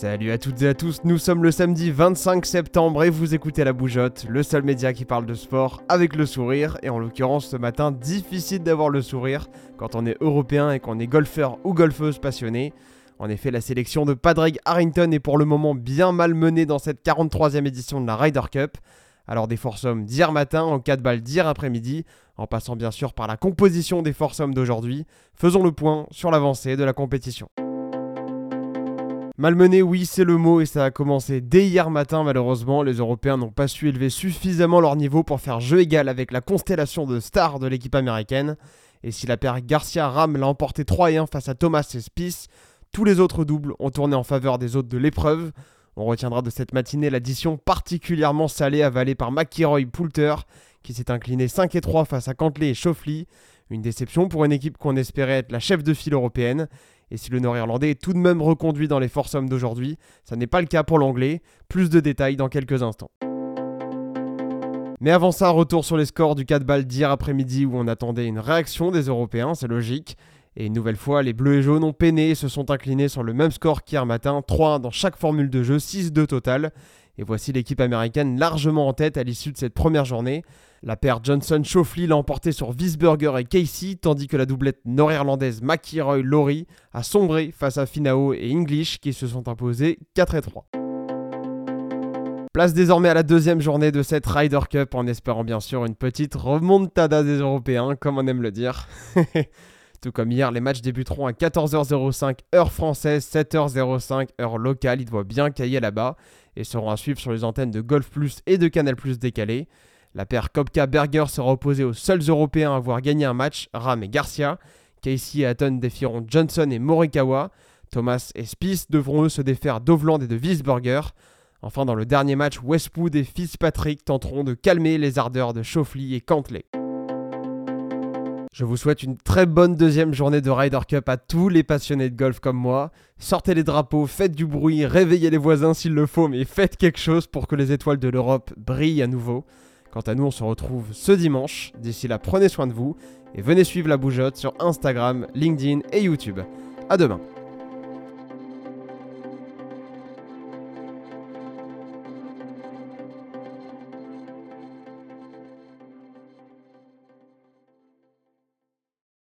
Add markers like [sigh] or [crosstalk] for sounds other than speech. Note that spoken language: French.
Salut à toutes et à tous, nous sommes le samedi 25 septembre et vous écoutez La Bougeotte, le seul média qui parle de sport avec le sourire. Et en l'occurrence ce matin, difficile d'avoir le sourire quand on est européen et qu'on est golfeur ou golfeuse passionné. En effet, la sélection de Padraig Harrington est pour le moment bien mal menée dans cette 43e édition de la Ryder Cup. Alors des foursomes d'hier matin, en 4 balles d'hier après-midi, en passant bien sûr par la composition des foursomes d'aujourd'hui, faisons le point sur l'avancée de la compétition. Malmené, oui, c'est le mot et ça a commencé dès hier matin malheureusement. Les Européens n'ont pas su élever suffisamment leur niveau pour faire jeu égal avec la constellation de stars de l'équipe américaine. Et si la paire Garcia-Ram l'a emporté 3 1 face à Thomas et Spieth, tous les autres doubles ont tourné en faveur des autres de l'épreuve. On retiendra de cette matinée l'addition particulièrement salée avalée par McIlroy Poulter, qui s'est incliné 5 et 3 face à Cantley et Schauffele. Une déception pour une équipe qu'on espérait être la chef de file européenne. Et si le Nord-Irlandais est tout de même reconduit dans les foursomes d'aujourd'hui, ça n'est pas le cas pour l'Anglais. Plus de détails dans quelques instants. Mais avant ça, retour sur les scores du 4 balles d'hier après-midi où on attendait une réaction des Européens, c'est logique. Et une nouvelle fois, les Bleus et Jaunes ont peiné et se sont inclinés sur le même score qu'hier matin, 3-1 dans chaque formule de jeu, 6-2 total. Et voici l'équipe américaine largement en tête à l'issue de cette première journée. La paire Johnson-Schauffele l'a emporté sur Wiesberger et Casey, tandis que la doublette nord-irlandaise McIlroy-Laurie a sombré face à Finao et English qui se sont imposés 4 et 3. Place désormais à la deuxième journée de cette Ryder Cup en espérant bien sûr une petite remontada des Européens, comme on aime le dire. [laughs] Tout comme hier, les matchs débuteront à 14h05 heure française, 7h05 heure locale. Ils doivent bien cailler là-bas et seront à suivre sur les antennes de Golf Plus et de Canal Plus décalées. La paire Kopka-Berger sera opposée aux seuls Européens à avoir gagné un match, Ram et Garcia. Casey et Hatton défieront Johnson et Morikawa. Thomas et Spieth devront eux se défaire d'Ovland et de Wiesberger. Enfin, dans le dernier match, Westwood et Fitzpatrick tenteront de calmer les ardeurs de Schauffele et Cantley. Je vous souhaite une très bonne deuxième journée de Ryder Cup à tous les passionnés de golf comme moi. Sortez les drapeaux, faites du bruit, réveillez les voisins s'il le faut, mais faites quelque chose pour que les étoiles de l'Europe brillent à nouveau. Quant à nous, on se retrouve ce dimanche. D'ici là, prenez soin de vous et venez suivre la bougeotte sur Instagram, LinkedIn et YouTube. A demain.